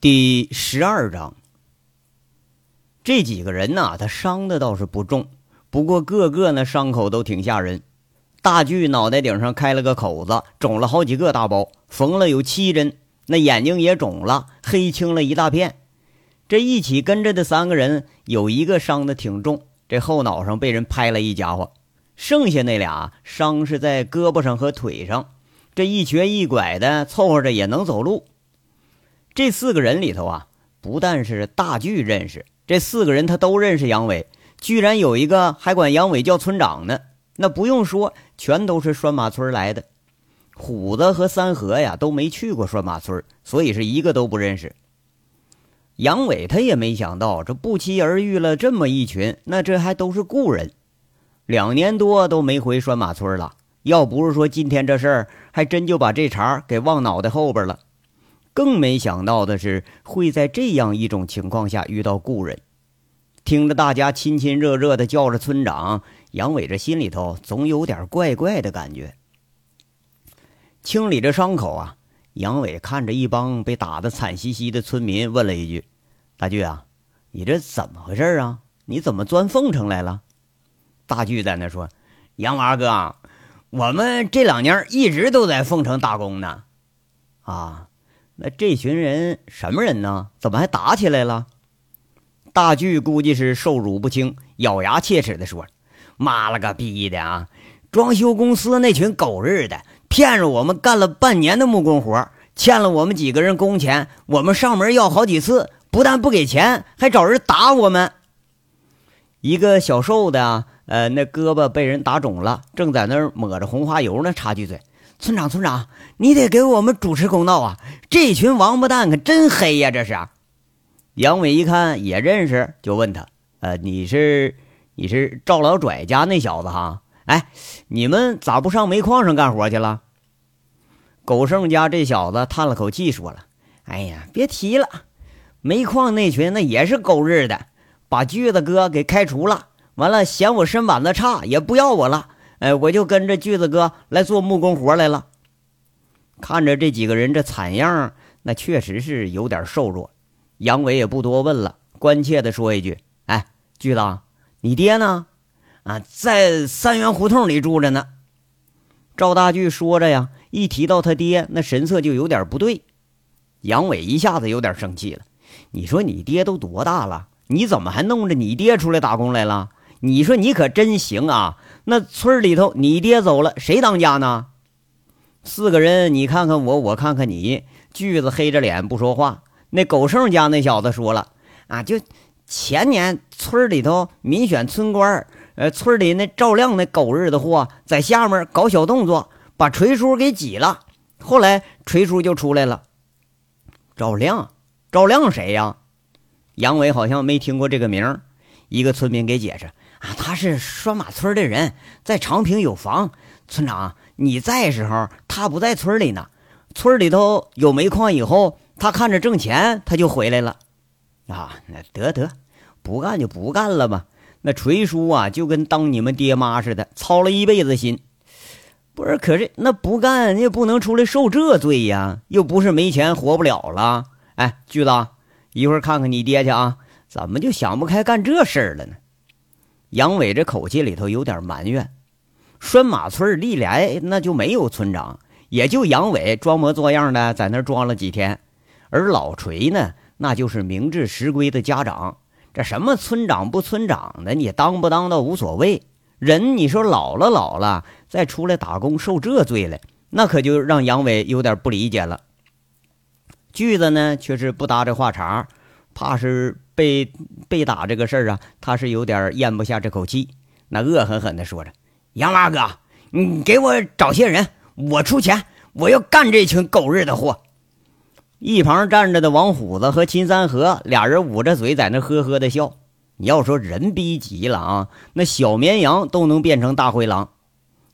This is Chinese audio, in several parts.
第十二章，这几个人呐，他伤的倒是不重，不过个个呢伤口都挺吓人。大巨脑袋顶上开了个口子，肿了好几个大包，缝了有七针。那眼睛也肿了，黑青了一大片。这一起跟着的三个人，有一个伤的挺重，这后脑上被人拍了一家伙。剩下那俩伤是在胳膊上和腿上，这一瘸一拐的，凑合着也能走路。这四个人里头啊，不但是大巨认识，这四个人他都认识杨伟，居然有一个还管杨伟叫村长呢。那不用说，全都是拴马村来的。虎子和三河呀都没去过拴马村，所以是一个都不认识。杨伟他也没想到，这不期而遇了这么一群，那这还都是故人，两年多都没回拴马村了。要不是说今天这事儿，还真就把这茬给忘脑袋后边了。更没想到的是，会在这样一种情况下遇到故人。听着大家亲亲热热的叫着村长，杨伟这心里头总有点怪怪的感觉。清理着伤口啊，杨伟看着一帮被打得惨兮兮的村民，问了一句：“大巨啊，你这怎么回事啊？你怎么钻凤城来了？”大巨在那说：“杨娃哥，我们这两年一直都在凤城打工呢。”啊。那这群人什么人呢？怎么还打起来了？大巨估计是受辱不轻，咬牙切齿地说：“妈了个逼的啊！装修公司那群狗日的，骗着我们干了半年的木工活，欠了我们几个人工钱。我们上门要好几次，不但不给钱，还找人打我们。一个小瘦的，呃，那胳膊被人打肿了，正在那儿抹着红花油呢，插句嘴。”村长，村长，你得给我们主持公道啊！这群王八蛋可真黑呀！这是。杨伟一看也认识，就问他：“呃，你是你是赵老拽家那小子哈？哎，你们咋不上煤矿上干活去了？”狗剩家这小子叹了口气，说了：“哎呀，别提了，煤矿那群那也是狗日的，把锯子哥给开除了，完了嫌我身板子差，也不要我了。”哎，我就跟着锯子哥来做木工活来了。看着这几个人这惨样，那确实是有点瘦弱。杨伟也不多问了，关切的说一句：“哎，锯子，你爹呢？啊，在三元胡同里住着呢。”赵大锯说着呀，一提到他爹，那神色就有点不对。杨伟一下子有点生气了：“你说你爹都多大了？你怎么还弄着你爹出来打工来了？你说你可真行啊！”那村里头，你爹走了，谁当家呢？四个人，你看看我，我看看你。锯子黑着脸不说话。那狗剩家那小子说了：“啊，就前年村里头民选村官，呃，村里那赵亮那狗日的货在下面搞小动作，把锤叔给挤了。后来锤叔就出来了。赵亮，赵亮谁呀？杨伟好像没听过这个名一个村民给解释。啊，他是拴马村的人，在长平有房。村长，你在时候，他不在村里呢。村里头有煤矿以后，他看着挣钱，他就回来了。啊，那得得，不干就不干了吧。那锤叔啊，就跟当你们爹妈似的，操了一辈子心。不是，可是那不干，你也不能出来受这罪呀。又不是没钱活不了了。哎，巨子，一会儿看看你爹去啊。怎么就想不开干这事儿了呢？杨伟这口气里头有点埋怨，拴马村历来那就没有村长，也就杨伟装模作样的在那装了几天，而老锤呢，那就是明智实归的家长，这什么村长不村长的，你当不当倒无所谓。人你说老了老了，再出来打工受这罪了，那可就让杨伟有点不理解了。锯子呢，却是不搭这话茬，怕是。被被打这个事儿啊，他是有点咽不下这口气，那恶狠狠地说着：“杨大哥，你给我找些人，我出钱，我要干这群狗日的货。”一旁站着的王虎子和秦三河俩人捂着嘴在那呵呵的笑。你要说人逼急了啊，那小绵羊都能变成大灰狼。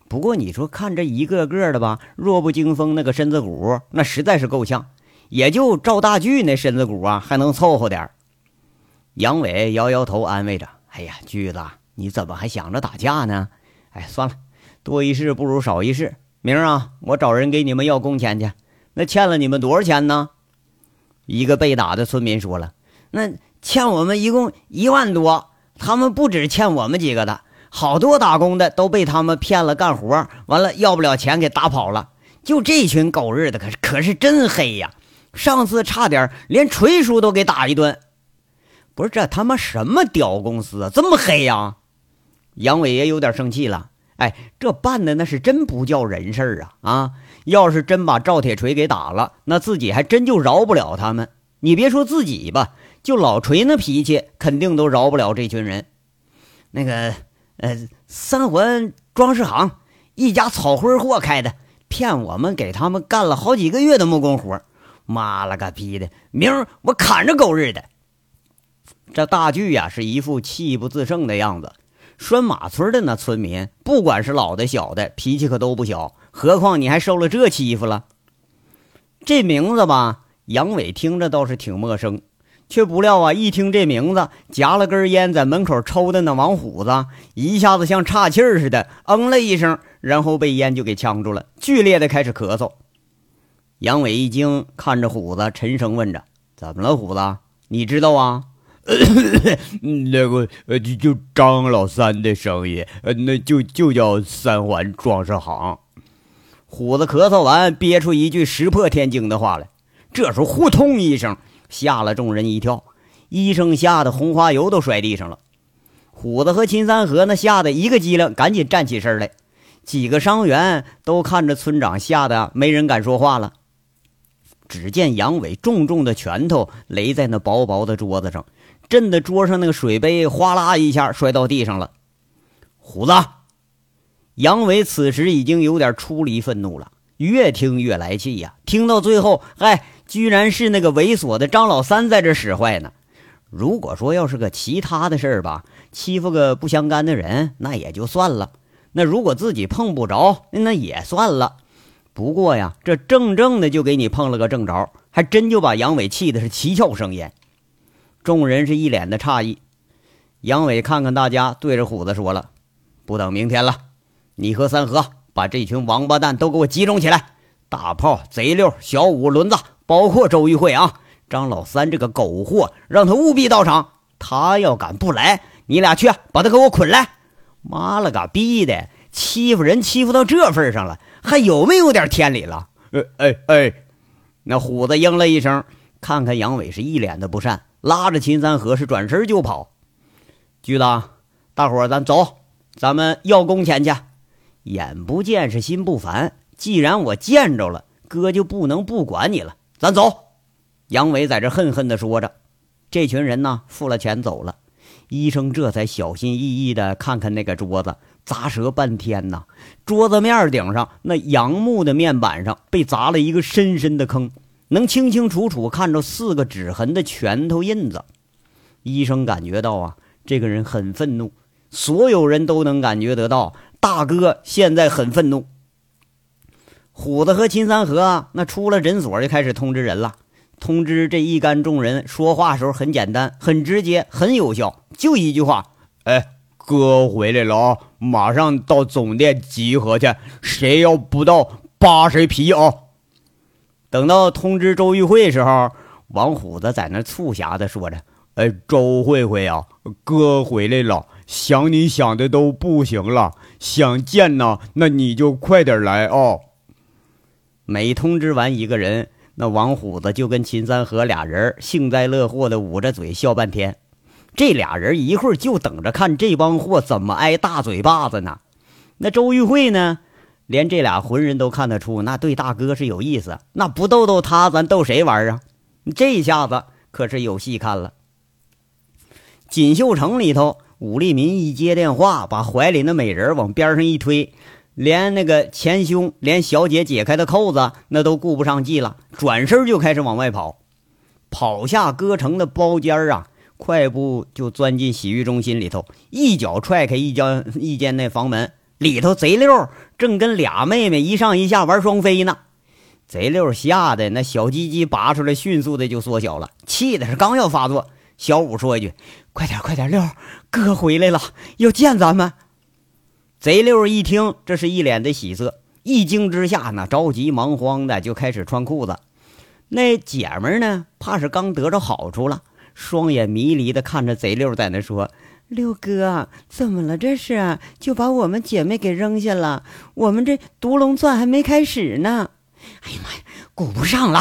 不过你说看这一个个的吧，弱不禁风，那个身子骨那实在是够呛，也就赵大巨那身子骨啊还能凑合点。杨伟摇摇头，安慰着：“哎呀，锯子，你怎么还想着打架呢？哎，算了，多一事不如少一事。明儿啊，我找人给你们要工钱去。那欠了你们多少钱呢？”一个被打的村民说了：“那欠我们一共一万多，他们不止欠我们几个的，好多打工的都被他们骗了干活，完了要不了钱给打跑了。就这群狗日的，可是可是真黑呀！上次差点连锤叔都给打一顿。不是这他妈什么屌公司啊，这么黑呀！”杨伟也有点生气了。哎，这办的那是真不叫人事啊！啊，要是真把赵铁锤给打了，那自己还真就饶不了他们。你别说自己吧，就老锤那脾气，肯定都饶不了这群人。那个，呃，三环装饰行一家草灰货开的，骗我们给他们干了好几个月的木工活。妈了个逼的，明儿我砍着狗日的！这大巨呀，是一副气不自胜的样子。拴马村的那村民，不管是老的小的，脾气可都不小。何况你还受了这欺负了。这名字吧，杨伟听着倒是挺陌生，却不料啊，一听这名字，夹了根烟在门口抽的那王虎子，一下子像岔气似的，嗯了一声，然后被烟就给呛住了，剧烈的开始咳嗽。杨伟一惊，看着虎子，沉声问着：“怎么了，虎子？你知道啊？” 那个呃，就就张老三的生意，呃，那就就叫三环装饰行。虎子咳嗽完，憋出一句石破天惊的话来。这时候，呼通一声，吓了众人一跳，医生吓得红花油都摔地上了。虎子和秦三河那吓得一个机灵，赶紧站起身来。几个伤员都看着村长，吓得没人敢说话了。只见杨伟重重的拳头擂在那薄薄的桌子上。震得桌上那个水杯哗啦一下摔到地上了。虎子，杨伟此时已经有点出离愤怒了，越听越来气呀！听到最后，嗨，居然是那个猥琐的张老三在这使坏呢。如果说要是个其他的事儿吧，欺负个不相干的人，那也就算了。那如果自己碰不着，那也算了。不过呀，这正正的就给你碰了个正着，还真就把杨伟气的是七窍生烟。众人是一脸的诧异，杨伟看看大家，对着虎子说了：“不等明天了，你和三河把这群王八蛋都给我集中起来！大炮、贼六、小五、轮子，包括周玉慧啊，张老三这个狗货，让他务必到场。他要敢不来，你俩去把他给我捆来！妈了个逼的，欺负人欺负到这份上了，还有没有点天理了？”哎哎哎，那虎子应了一声，看看杨伟是一脸的不善。拉着秦三河是转身就跑，巨子，大伙儿咱走，咱们要工钱去。眼不见是心不烦，既然我见着了，哥就不能不管你了。咱走。杨伟在这恨恨地说着。这群人呢，付了钱走了。医生这才小心翼翼地看看那个桌子，砸折半天呐。桌子面顶上那杨木的面板上被砸了一个深深的坑。能清清楚楚看着四个指痕的拳头印子，医生感觉到啊，这个人很愤怒。所有人都能感觉得到，大哥现在很愤怒。虎子和秦三河那出了诊所就开始通知人了，通知这一干众人说话时候很简单、很直接、很有效，就一句话：“哎，哥回来了啊，马上到总店集合去，谁要不到扒谁皮啊！”等到通知周玉慧时候，王虎子在那促狭的说着：“哎，周慧慧啊，哥回来了，想你想的都不行了，想见呢，那你就快点来啊！”每通知完一个人，那王虎子就跟秦三河俩人幸灾乐祸的捂着嘴笑半天。这俩人一会儿就等着看这帮货怎么挨大嘴巴子呢。那周玉慧呢？连这俩浑人都看得出，那对大哥是有意思。那不逗逗他，咱逗谁玩啊？这一下子可是有戏看了。锦绣城里头，武立民一接电话，把怀里的美人往边上一推，连那个前胸、连小姐解开的扣子，那都顾不上系了，转身就开始往外跑。跑下歌城的包间啊，快步就钻进洗浴中心里头，一脚踹开一间一间那房门。里头贼六正跟俩妹妹一上一下玩双飞呢，贼六吓得那小鸡鸡拔出来，迅速的就缩小了，气的是刚要发作。小五说一句：“快点，快点，六哥回来了，要见咱们。”贼六一听，这是一脸的喜色，一惊之下呢，着急忙慌的就开始穿裤子。那姐们呢，怕是刚得着好处了，双眼迷离的看着贼六，在那说：“六哥，怎么了？这是就把我们姐妹给扔下了？我们这独龙钻还没开始呢！”哎呀妈呀，顾不上了！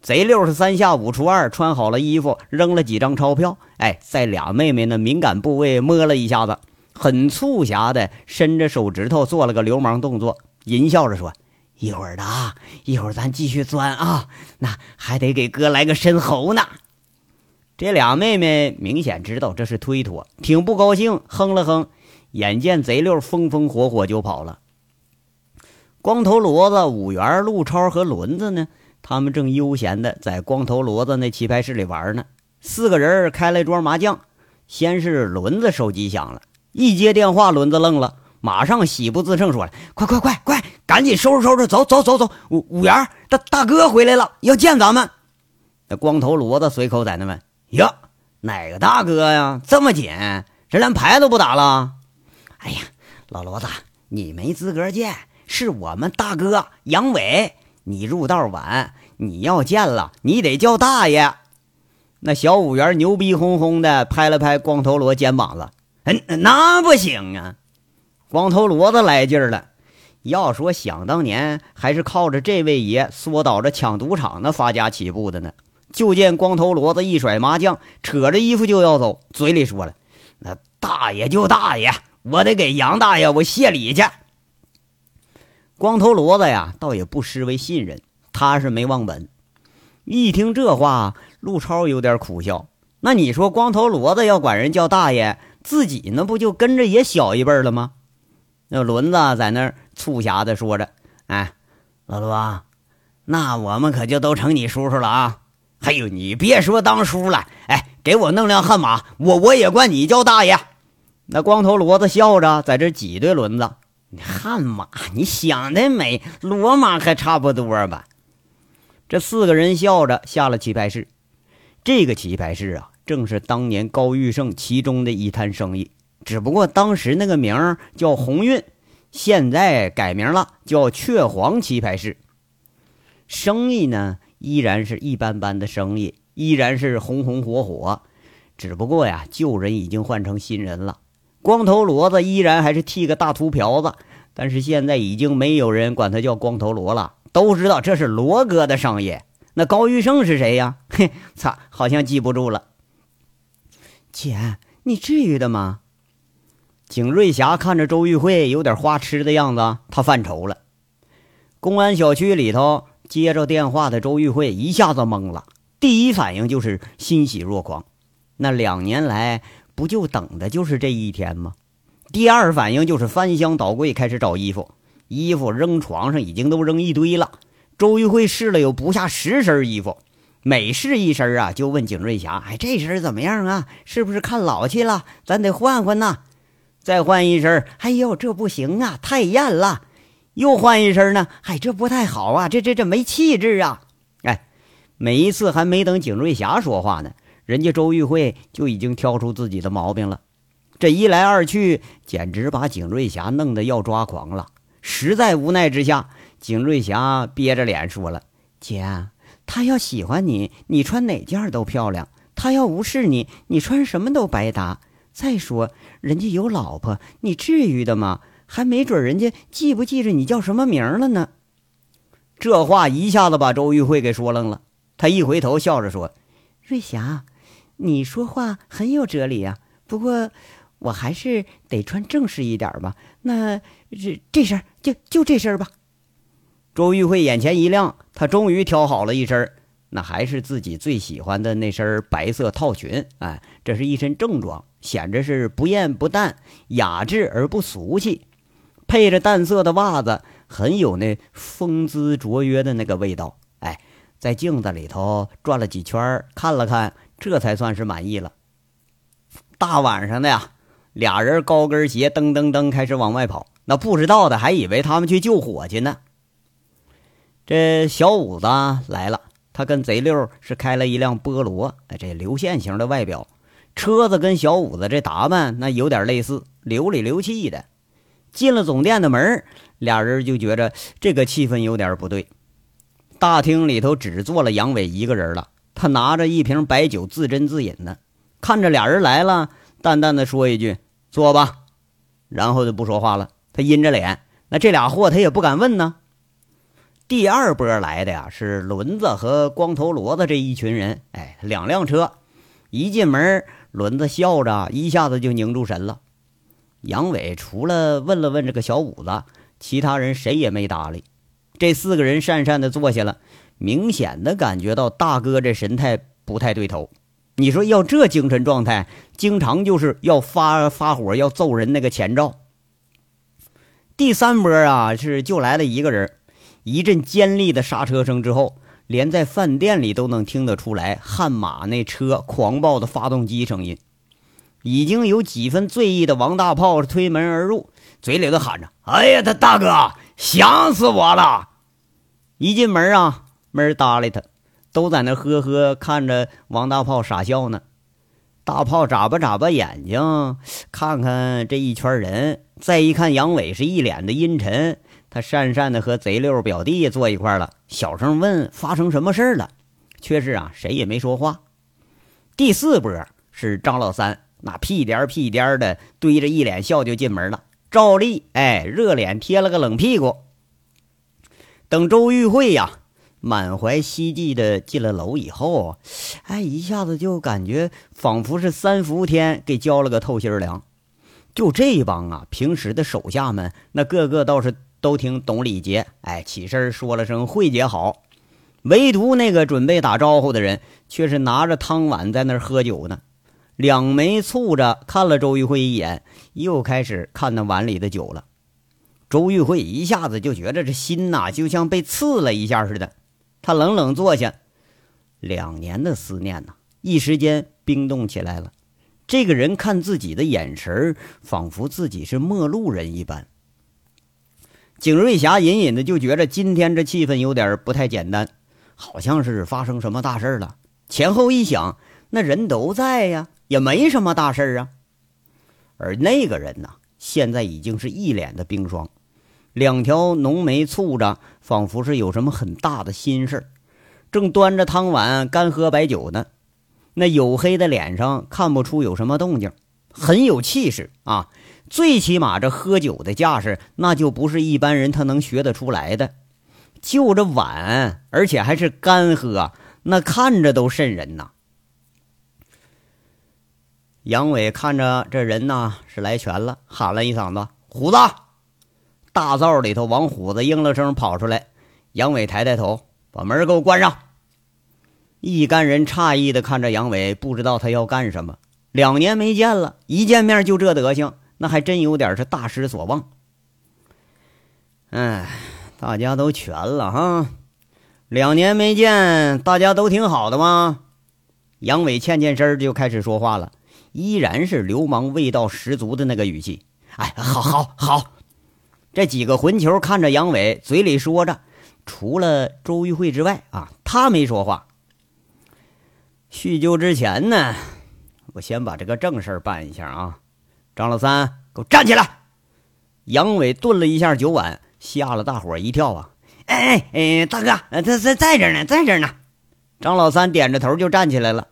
贼六是三下五除二穿好了衣服，扔了几张钞票，哎，在俩妹妹那敏感部位摸了一下子，很促狭的伸着手指头做了个流氓动作，淫笑着说：“一会儿的啊，一会儿咱继续钻啊，那还得给哥来个深喉呢。”这俩妹妹明显知道这是推脱，挺不高兴，哼了哼。眼见贼六风风火火就跑了，光头骡子、五元、陆超和轮子呢？他们正悠闲的在光头骡子那棋牌室里玩呢。四个人开了一桌麻将，先是轮子手机响了，一接电话，轮子愣了，马上喜不自胜说了：“快快快快，赶紧收拾收拾，走走走走，五五元大大哥回来了，要见咱们。”那光头骡子随口在那问：“呀，哪个大哥呀？这么紧，这连牌都不打了？”“哎呀，老骡子，你没资格见，是我们大哥杨伟。”你入道晚，你要见了，你得叫大爷。那小五元牛逼哄哄的拍了拍光头罗肩膀子，嗯，那不行啊！光头骡子来劲儿了。要说想当年，还是靠着这位爷缩倒着抢赌场那发家起步的呢。就见光头骡子一甩麻将，扯着衣服就要走，嘴里说了：“那大爷就大爷，我得给杨大爷我谢礼去。”光头骡子呀，倒也不失为信任，他是没忘本。一听这话，陆超有点苦笑。那你说，光头骡子要管人叫大爷，自己那不就跟着也小一辈了吗？那轮子在那儿促狭的说着：“哎，老罗，那我们可就都成你叔叔了啊！哎呦，你别说当叔了，哎，给我弄辆悍马，我我也管你叫大爷。”那光头骡子笑着在这挤兑轮子。悍马，你想得美！骡马还差不多吧？这四个人笑着下了棋牌室。这个棋牌室啊，正是当年高玉胜其中的一摊生意，只不过当时那个名叫鸿运，现在改名了，叫雀皇棋牌室。生意呢，依然是一般般的生意，依然是红红火火，只不过呀，旧人已经换成新人了。光头骡子依然还是剃个大秃瓢子，但是现在已经没有人管他叫光头骡了，都知道这是罗哥的商业。那高玉胜是谁呀？嘿，操，好像记不住了。姐，你至于的吗？景瑞霞看着周玉慧有点花痴的样子，她犯愁了。公安小区里头接着电话的周玉慧一下子懵了，第一反应就是欣喜若狂。那两年来。不就等的就是这一天吗？第二反应就是翻箱倒柜开始找衣服，衣服扔床上已经都扔一堆了。周玉慧试了有不下十身衣服，每试一身啊，就问景瑞霞：“哎，这身怎么样啊？是不是看老气了？咱得换换呐。”再换一身，哎呦，这不行啊，太艳了。又换一身呢，哎，这不太好啊，这这这没气质啊。哎，每一次还没等景瑞霞说话呢。人家周玉慧就已经挑出自己的毛病了，这一来二去，简直把景瑞霞弄得要抓狂了。实在无奈之下，景瑞霞憋着脸说了：“姐，他要喜欢你，你穿哪件都漂亮；他要无视你，你穿什么都白搭。再说，人家有老婆，你至于的吗？还没准人家记不记着你叫什么名了呢。”这话一下子把周玉慧给说愣了。他一回头，笑着说：“瑞霞。”你说话很有哲理啊，不过我还是得穿正式一点吧。那这这身就就这身吧。周玉慧眼前一亮，她终于挑好了一身，那还是自己最喜欢的那身白色套裙。哎，这是一身正装，显着是不艳不淡，雅致而不俗气，配着淡色的袜子，很有那风姿卓约的那个味道。哎，在镜子里头转了几圈，看了看。这才算是满意了。大晚上的呀，俩人高跟鞋噔噔噔开始往外跑，那不知道的还以为他们去救火去呢。这小五子来了，他跟贼六是开了一辆菠萝，哎，这流线型的外表，车子跟小五子这打扮那有点类似，流里流气的。进了总店的门，俩人就觉着这个气氛有点不对。大厅里头只坐了杨伟一个人了。他拿着一瓶白酒自斟自饮呢，看着俩人来了，淡淡的说一句：“坐吧。”然后就不说话了。他阴着脸，那这俩货他也不敢问呢。第二波来的呀，是轮子和光头骡子这一群人。哎，两辆车，一进门，轮子笑着，一下子就凝住神了。杨伟除了问了问这个小五子，其他人谁也没搭理。这四个人讪讪的坐下了，明显的感觉到大哥这神态不太对头。你说要这精神状态，经常就是要发发火，要揍人那个前兆。第三波啊，是就来了一个人。一阵尖利的刹车声之后，连在饭店里都能听得出来悍马那车狂暴的发动机声音。已经有几分醉意的王大炮推门而入，嘴里头喊着：“哎呀，他大哥，想死我了！”一进门啊，没人搭理他，都在那呵呵看着王大炮傻笑呢。大炮眨巴眨巴眼睛，看看这一圈人，再一看杨伟是一脸的阴沉。他讪讪的和贼六表弟坐一块了，小声问：“发生什么事了？”却是啊，谁也没说话。第四波是张老三，那屁颠屁颠的堆着一脸笑就进门了。照例哎，热脸贴了个冷屁股。等周玉慧呀，满怀希冀的进了楼以后，哎，一下子就感觉仿佛是三伏天给浇了个透心凉。就这帮啊，平时的手下们，那个个倒是。都挺懂礼节，哎，起身说了声“慧姐好”，唯独那个准备打招呼的人，却是拿着汤碗在那儿喝酒呢，两眉蹙着看了周玉慧一眼，又开始看那碗里的酒了。周玉慧一下子就觉得这心呐，就像被刺了一下似的，他冷冷坐下，两年的思念呐，一时间冰冻起来了。这个人看自己的眼神仿佛自己是陌路人一般。景瑞霞隐隐的就觉着今天这气氛有点不太简单，好像是发生什么大事了。前后一想，那人都在呀，也没什么大事啊。而那个人呢，现在已经是一脸的冰霜，两条浓眉蹙着，仿佛是有什么很大的心事正端着汤碗干喝白酒呢。那黝黑的脸上看不出有什么动静，很有气势啊。最起码这喝酒的架势，那就不是一般人他能学得出来的。就这碗，而且还是干喝，那看着都瘆人呐。杨伟看着这人呐是来全了，喊了一嗓子：“虎子！”大灶里头，王虎子应了声跑出来。杨伟抬抬头，把门给我关上。一干人诧异的看着杨伟，不知道他要干什么。两年没见了，一见面就这德行。那还真有点是大失所望。哎，大家都全了哈，两年没见，大家都挺好的吗？杨伟欠欠身就开始说话了，依然是流氓味道十足的那个语气。哎，好，好，好。这几个混球看着杨伟，嘴里说着，除了周玉慧之外啊，他没说话。叙旧之前呢，我先把这个正事办一下啊。张老三，给我站起来！杨伟顿了一下酒碗，吓了大伙一跳啊！哎哎哎，大哥，他在在这呢，在这呢。张老三点着头就站起来了。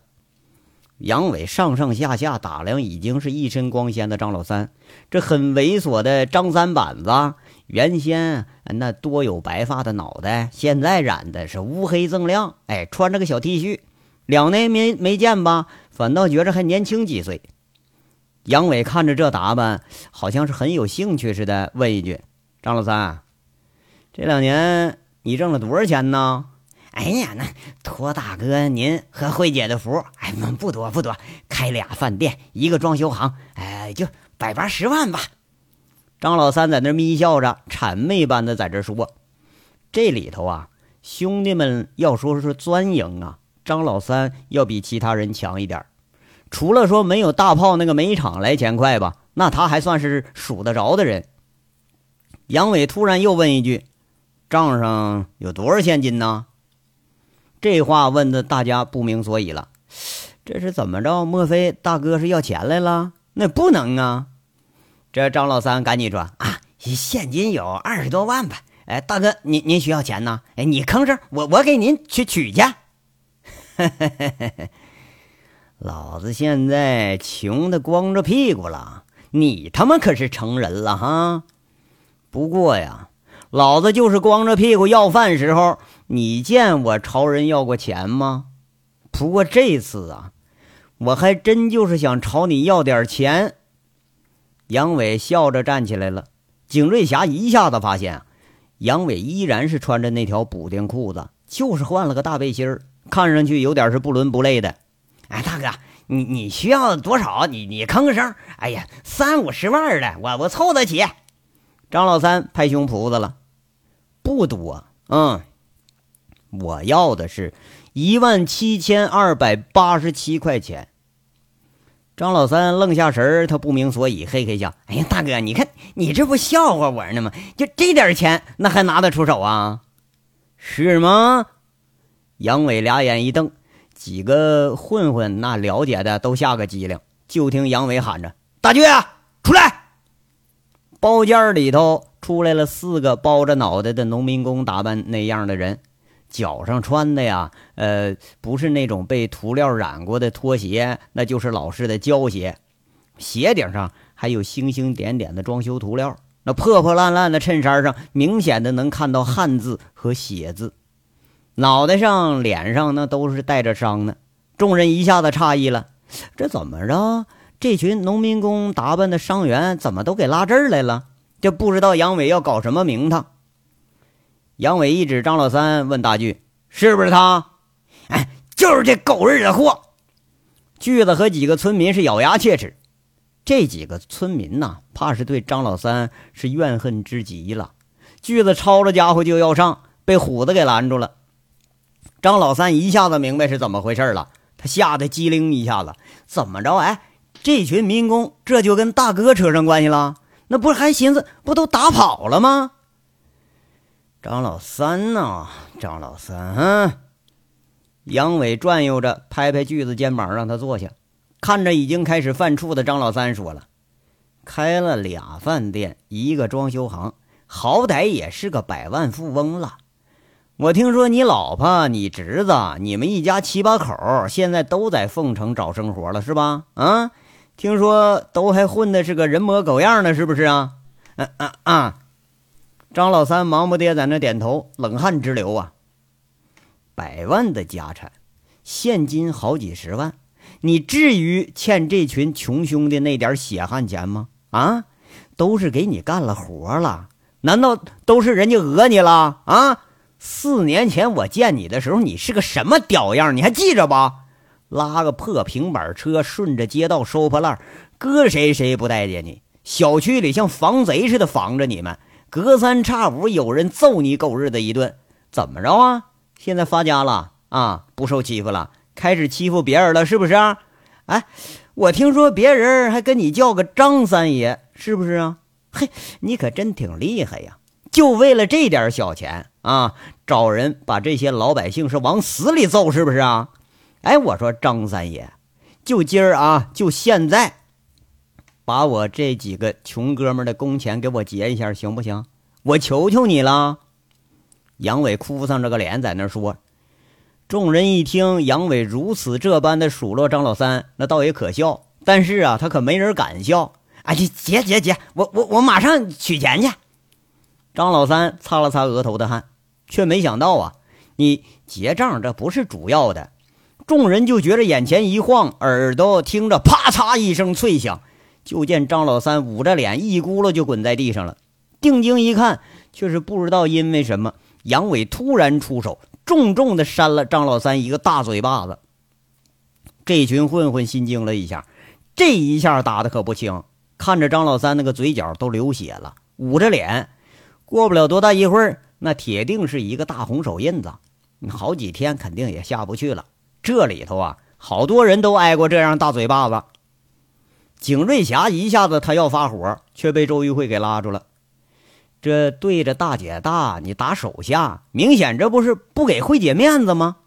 杨伟上上下下打量，已经是一身光鲜的张老三，这很猥琐的张三板子，原先那多有白发的脑袋，现在染的是乌黑锃亮。哎，穿着个小 T 恤，两年没没见吧，反倒觉着还年轻几岁。杨伟看着这打扮，好像是很有兴趣似的，问一句：“张老三，这两年你挣了多少钱呢？”“哎呀，那托大哥您和慧姐的福，哎，不多不多，开俩饭店，一个装修行，哎，就百八十万吧。”张老三在那眯笑着，谄媚般的在这说：“这里头啊，兄弟们要说是钻营啊，张老三要比其他人强一点。”除了说没有大炮那个煤厂来钱快吧，那他还算是数得着的人。杨伟突然又问一句：“账上有多少现金呢？”这话问的大家不明所以了。这是怎么着？莫非大哥是要钱来了？那不能啊！这张老三赶紧说：“啊，现金有二十多万吧，哎，大哥，您您需要钱呢？哎，你吭声，我我给您去取去。老子现在穷的光着屁股了，你他妈可是成人了哈！不过呀，老子就是光着屁股要饭时候，你见我朝人要过钱吗？不过这次啊，我还真就是想朝你要点钱。杨伟笑着站起来了，景瑞霞一下子发现，杨伟依然是穿着那条补丁裤子，就是换了个大背心。看上去有点是不伦不类的，哎，大哥，你你需要多少？你你吭声。哎呀，三五十万的，我我凑得起。张老三拍胸脯子了，不多。嗯，我要的是一万七千二百八十七块钱。张老三愣下神儿，他不明所以，嘿嘿笑。哎呀，大哥，你看你这不笑话我呢吗？就这点钱，那还拿得出手啊？是吗？杨伟俩眼一瞪，几个混混那了解的都吓个机灵。就听杨伟喊着：“大倔，出来！”包间里头出来了四个包着脑袋的农民工打扮那样的人，脚上穿的呀，呃，不是那种被涂料染过的拖鞋，那就是老式的胶鞋，鞋顶上还有星星点点的装修涂料。那破破烂烂的衬衫上，明显的能看到汉字和血字。脑袋上、脸上那都是带着伤呢。众人一下子诧异了：这怎么着？这群农民工打扮的伤员怎么都给拉这儿来了？就不知道杨伟要搞什么名堂。杨伟一指张老三，问大巨：“是不是他？”“哎，就是这狗日的货！”锯子和几个村民是咬牙切齿。这几个村民呐，怕是对张老三是怨恨之极了。锯子抄着家伙就要上，被虎子给拦住了。张老三一下子明白是怎么回事了，他吓得机灵一下子，怎么着？哎，这群民工这就跟大哥扯上关系了？那不是还寻思不都打跑了吗？张老三呢，张老三，杨伟转悠着拍拍锯子肩膀，让他坐下，看着已经开始犯怵的张老三说了：“开了俩饭店，一个装修行，好歹也是个百万富翁了。”我听说你老婆、你侄子、你们一家七八口现在都在凤城找生活了，是吧？啊，听说都还混的是个人模狗样的，是不是啊？嗯嗯啊！张老三忙不迭在那点头，冷汗直流啊！百万的家产，现金好几十万，你至于欠这群穷兄弟那点血汗钱吗？啊，都是给你干了活了，难道都是人家讹你了啊？四年前我见你的时候，你是个什么屌样？你还记着吧？拉个破平板车，顺着街道收破烂，搁谁谁不待见你？小区里像防贼似的防着你们，隔三差五有人揍你狗日的一顿。怎么着啊？现在发家了啊？不受欺负了？开始欺负别人了是不是啊？哎，我听说别人还跟你叫个张三爷，是不是啊？嘿，你可真挺厉害呀！就为了这点小钱啊，找人把这些老百姓是往死里揍，是不是啊？哎，我说张三爷，就今儿啊，就现在，把我这几个穷哥们的工钱给我结一下，行不行？我求求你了。杨伟哭丧着个脸在那说。众人一听杨伟如此这般的数落张老三，那倒也可笑。但是啊，他可没人敢笑。哎，结结结，我我我马上取钱去。张老三擦了擦额头的汗，却没想到啊，你结账这不是主要的。众人就觉着眼前一晃，耳朵听着啪嚓一声脆响，就见张老三捂着脸一咕噜就滚在地上了。定睛一看，却是不知道因为什么，杨伟突然出手，重重的扇了张老三一个大嘴巴子。这群混混心惊了一下，这一下打的可不轻，看着张老三那个嘴角都流血了，捂着脸。过不了多大一会儿，那铁定是一个大红手印子，好几天肯定也下不去了。这里头啊，好多人都挨过这样大嘴巴子。景瑞霞一下子他要发火，却被周玉慧给拉住了。这对着大姐大，你打手下，明显这不是不给慧姐面子吗？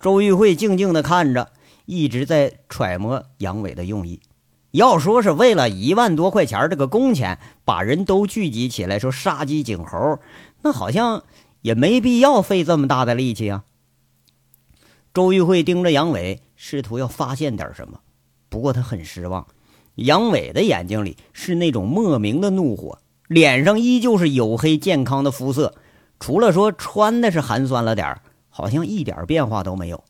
周玉慧静静的看着，一直在揣摩杨伟的用意。要说是为了一万多块钱这个工钱，把人都聚集起来说杀鸡儆猴，那好像也没必要费这么大的力气啊。周玉慧盯着杨伟，试图要发现点什么，不过他很失望。杨伟的眼睛里是那种莫名的怒火，脸上依旧是黝黑健康的肤色，除了说穿的是寒酸了点好像一点变化都没有。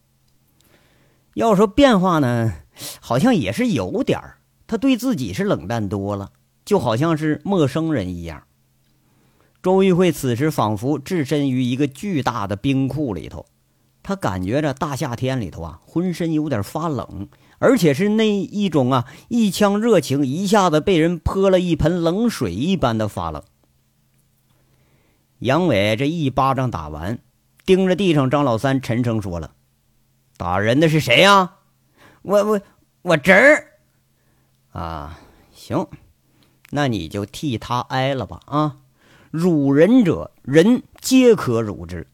要说变化呢，好像也是有点儿。他对自己是冷淡多了，就好像是陌生人一样。周玉慧此时仿佛置身于一个巨大的冰库里头，他感觉着大夏天里头啊，浑身有点发冷，而且是那一种啊，一腔热情一下子被人泼了一盆冷水一般的发冷。杨伟这一巴掌打完，盯着地上张老三，沉声说了：“打人的是谁呀？我我我侄儿。”啊，行，那你就替他挨了吧！啊，辱人者，人皆可辱之。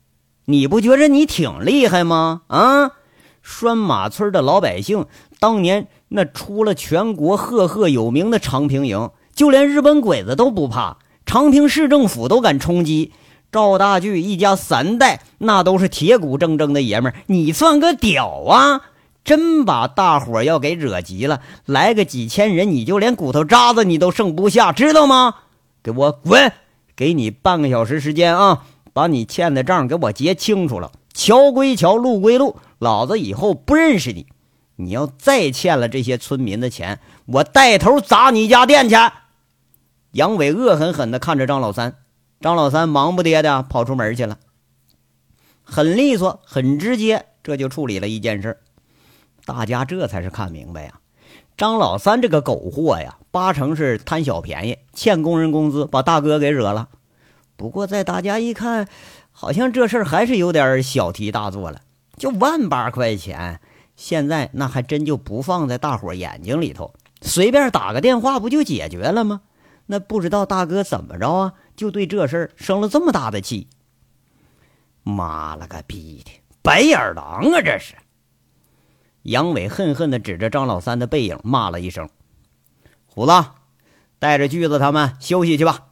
你不觉着你挺厉害吗？啊，拴马村的老百姓当年那出了全国赫赫有名的长平营，就连日本鬼子都不怕，长平市政府都敢冲击。赵大巨一家三代那都是铁骨铮铮的爷们儿，你算个屌啊！真把大伙要给惹急了，来个几千人，你就连骨头渣子你都剩不下，知道吗？给我滚！给你半个小时时间啊，把你欠的账给我结清楚了。桥归桥，路归路，老子以后不认识你。你要再欠了这些村民的钱，我带头砸你家店去。杨伟恶狠狠地看着张老三，张老三忙不迭的跑出门去了，很利索，很直接，这就处理了一件事。大家这才是看明白呀，张老三这个狗货呀，八成是贪小便宜，欠工人工资，把大哥给惹了。不过在大家一看，好像这事儿还是有点小题大做了。就万八块钱，现在那还真就不放在大伙眼睛里头，随便打个电话不就解决了吗？那不知道大哥怎么着啊，就对这事儿生了这么大的气。妈了个逼的，白眼狼啊，这是！杨伟恨恨地指着张老三的背影，骂了一声：“虎子，带着锯子他们休息去吧。”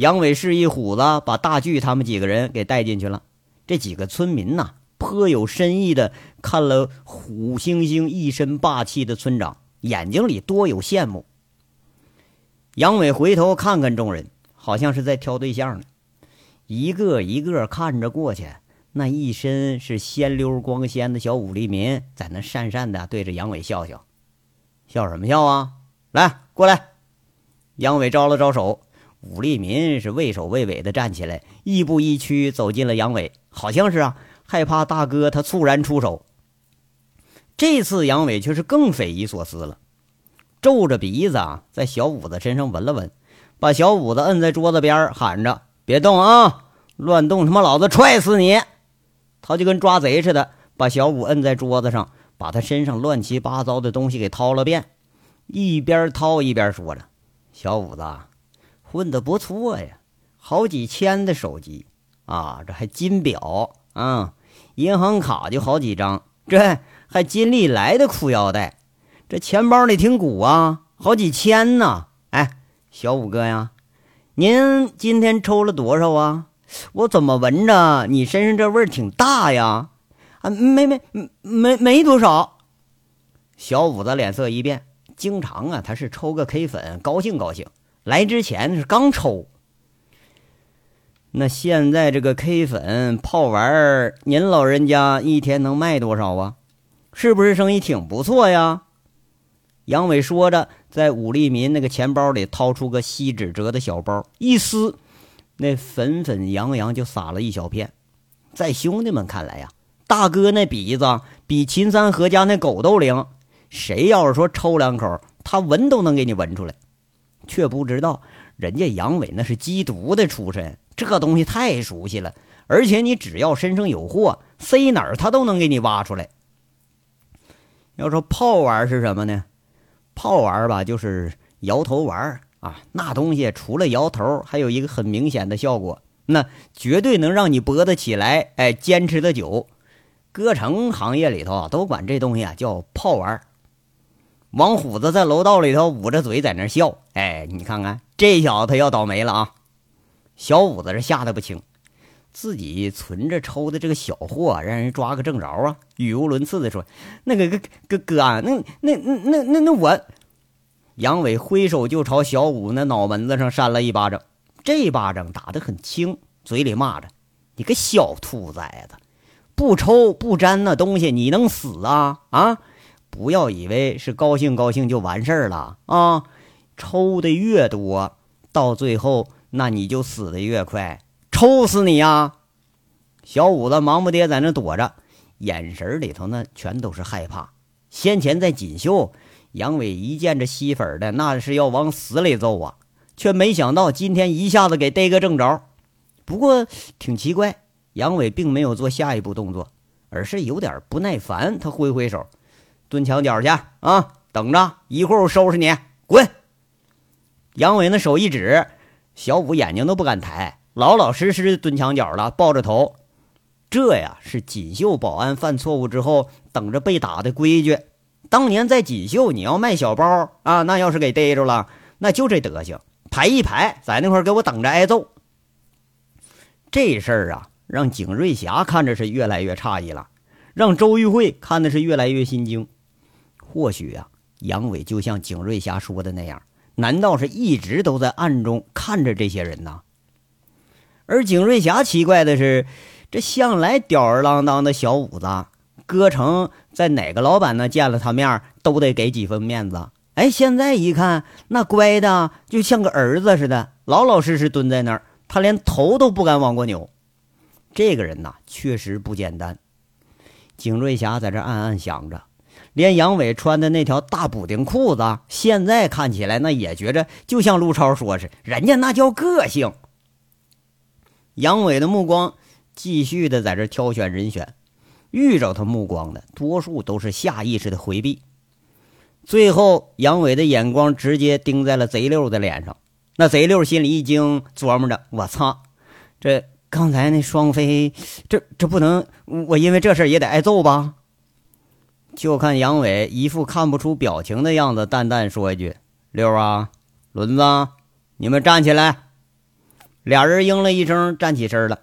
杨伟示意虎子把大锯他们几个人给带进去了。这几个村民呐，颇有深意的看了虎猩猩一身霸气的村长，眼睛里多有羡慕。杨伟回头看看众人，好像是在挑对象呢，一个一个看着过去。那一身是鲜溜光鲜的小武立民，在那讪讪的对着杨伟笑笑，笑什么笑啊？来，过来！杨伟招了招手，武立民是畏首畏尾的站起来，亦步亦趋走进了杨伟，好像是啊，害怕大哥他猝然出手。这次杨伟却是更匪夷所思了，皱着鼻子啊，在小五子身上闻了闻，把小五子摁在桌子边，喊着：“别动啊，乱动他妈老子踹死你！”他就跟抓贼似的，把小五摁在桌子上，把他身上乱七八糟的东西给掏了遍，一边掏一边说着：“小五子啊混得不错呀，好几千的手机啊，这还金表啊，银行卡就好几张，这还金利来的裤腰带，这钱包里挺鼓啊，好几千呢。哎，小五哥呀，您今天抽了多少啊？”我怎么闻着你身上这味儿挺大呀？啊，没没没没多少。小五子脸色一变，经常啊，他是抽个 K 粉，高兴高兴。来之前是刚抽。那现在这个 K 粉泡丸儿，您老人家一天能卖多少啊？是不是生意挺不错呀？杨伟说着，在武立民那个钱包里掏出个锡纸折的小包，一撕。那粉粉扬扬就撒了一小片，在兄弟们看来呀，大哥那鼻子比秦三河家那狗都灵，谁要是说抽两口，他闻都能给你闻出来。却不知道人家杨伟那是缉毒的出身，这东西太熟悉了，而且你只要身上有货，塞哪儿他都能给你挖出来。要说炮丸是什么呢？炮丸吧，就是摇头丸。啊，那东西除了摇头，还有一个很明显的效果，那绝对能让你脖子起来，哎，坚持的久。歌城行业里头啊，都管这东西啊叫炮丸。王虎子在楼道里头捂着嘴在那笑。哎，你看看这小子他要倒霉了啊！小五子这吓得不轻，自己存着抽的这个小货，让人抓个正着啊！语无伦次的说：“那个哥哥哥啊，那那那那那那我……”杨伟挥手就朝小五那脑门子上扇了一巴掌，这巴掌打得很轻，嘴里骂着：“你个小兔崽子，不抽不沾那东西，你能死啊啊！”不要以为是高兴高兴就完事儿了啊！抽的越多，到最后那你就死的越快，抽死你呀！小五子忙不迭在那躲着，眼神里头呢全都是害怕。先前在锦绣，杨伟一见这吸粉的，那是要往死里揍啊，却没想到今天一下子给逮个正着。不过挺奇怪，杨伟并没有做下一步动作，而是有点不耐烦，他挥挥手。蹲墙角去啊！等着，一会儿我收拾你，滚！杨伟那手一指，小五眼睛都不敢抬，老老实实的蹲墙角了，抱着头。这呀是锦绣保安犯错误之后等着被打的规矩。当年在锦绣，你要卖小包啊，那要是给逮着了，那就这德行，排一排在那块给我等着挨揍。这事儿啊，让景瑞霞看着是越来越诧异了，让周玉慧看的是越来越心惊。或许啊，杨伟就像景瑞霞说的那样，难道是一直都在暗中看着这些人呢？而景瑞霞奇怪的是，这向来吊儿郎当的小五子，哥成在哪个老板那见了他面，都得给几分面子。哎，现在一看，那乖的就像个儿子似的，老老实实蹲在那儿，他连头都不敢往过扭。这个人呐，确实不简单。景瑞霞在这暗暗想着。连杨伟穿的那条大补丁裤子，现在看起来那也觉着就像陆超说是，人家那叫个性。杨伟的目光继续的在这挑选人选，遇着他目光的多数都是下意识的回避。最后，杨伟的眼光直接盯在了贼六的脸上。那贼六心里一惊，琢磨着：我操，这刚才那双飞，这这不能，我因为这事也得挨揍吧？就看杨伟一副看不出表情的样子，淡淡说一句：“六啊，轮子，你们站起来。”俩人应了一声，站起身了。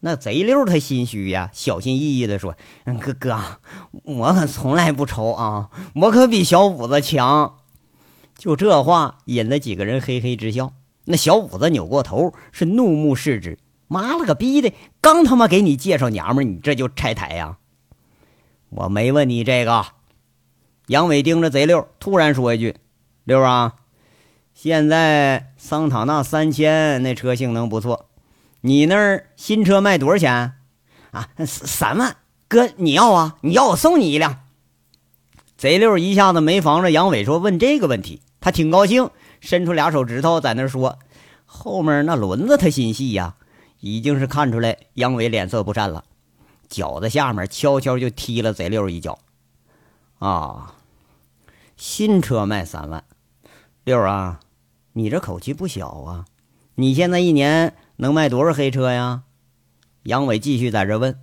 那贼六他心虚呀，小心翼翼的说：“哥哥，我可从来不抽啊，我可比小五子强。”就这话引得几个人嘿嘿直笑。那小五子扭过头，是怒目视之：“妈了个逼的，刚他妈给你介绍娘们，你这就拆台呀！”我没问你这个，杨伟盯着贼六，突然说一句：“六啊，现在桑塔纳三千那车性能不错，你那儿新车卖多少钱？啊，三万。哥，你要啊？你要我送你一辆。”贼六一下子没防着杨伟说问这个问题，他挺高兴，伸出俩手指头在那说。后面那轮子他心细呀，已经是看出来杨伟脸色不善了。脚在下面悄悄就踢了贼六一脚，啊！新车卖三万，六啊，你这口气不小啊！你现在一年能卖多少黑车呀？杨伟继续在这问，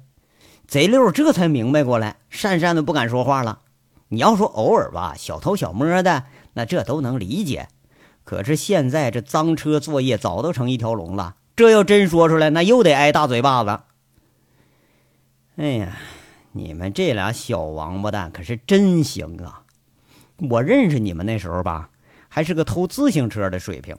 贼六这才明白过来，讪讪的不敢说话了。你要说偶尔吧，小偷小摸的，那这都能理解。可是现在这赃车作业早都成一条龙了，这要真说出来，那又得挨大嘴巴子。哎呀，你们这俩小王八蛋可是真行啊！我认识你们那时候吧，还是个偷自行车的水平，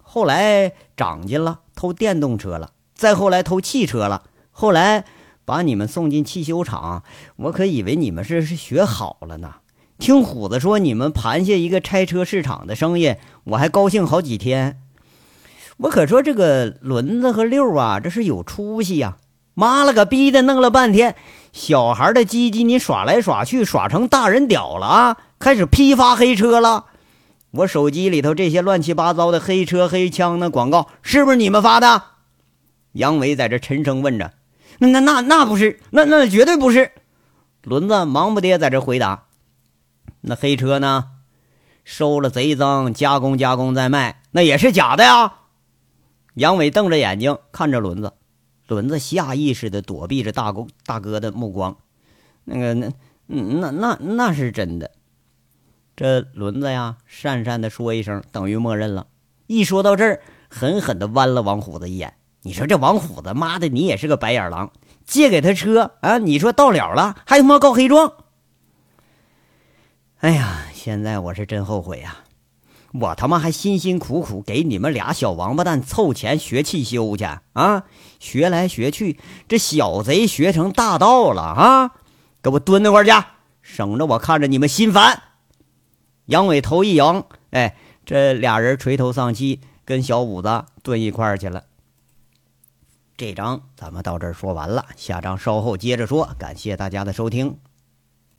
后来长进了，偷电动车了，再后来偷汽车了，后来把你们送进汽修厂，我可以为你们是是学好了呢。听虎子说你们盘下一个拆车市场的生意，我还高兴好几天。我可说这个轮子和六啊，这是有出息呀。妈了个逼的，弄了半天，小孩的鸡鸡你耍来耍去，耍成大人屌了啊！开始批发黑车了。我手机里头这些乱七八糟的黑车黑枪的广告，是不是你们发的？杨伟在这沉声问着。那那那那不是，那那绝对不是。轮子忙不迭在这回答。那黑车呢？收了贼赃，加工加工再卖，那也是假的呀。杨伟瞪着眼睛看着轮子。轮子下意识的躲避着大公大哥的目光，那个那那那那是真的。这轮子呀，讪讪的说一声，等于默认了。一说到这儿，狠狠的剜了王虎子一眼。你说这王虎子，妈的，你也是个白眼狼！借给他车啊，你说到了了，还他妈告黑状！哎呀，现在我是真后悔呀！我他妈还辛辛苦苦给你们俩小王八蛋凑钱学汽修去啊，学来学去，这小贼学成大盗了啊！给我蹲那块去，省着我看着你们心烦。杨伟头一扬，哎，这俩人垂头丧气，跟小五子蹲一块去了。这章咱们到这儿说完了，下章稍后接着说。感谢大家的收听。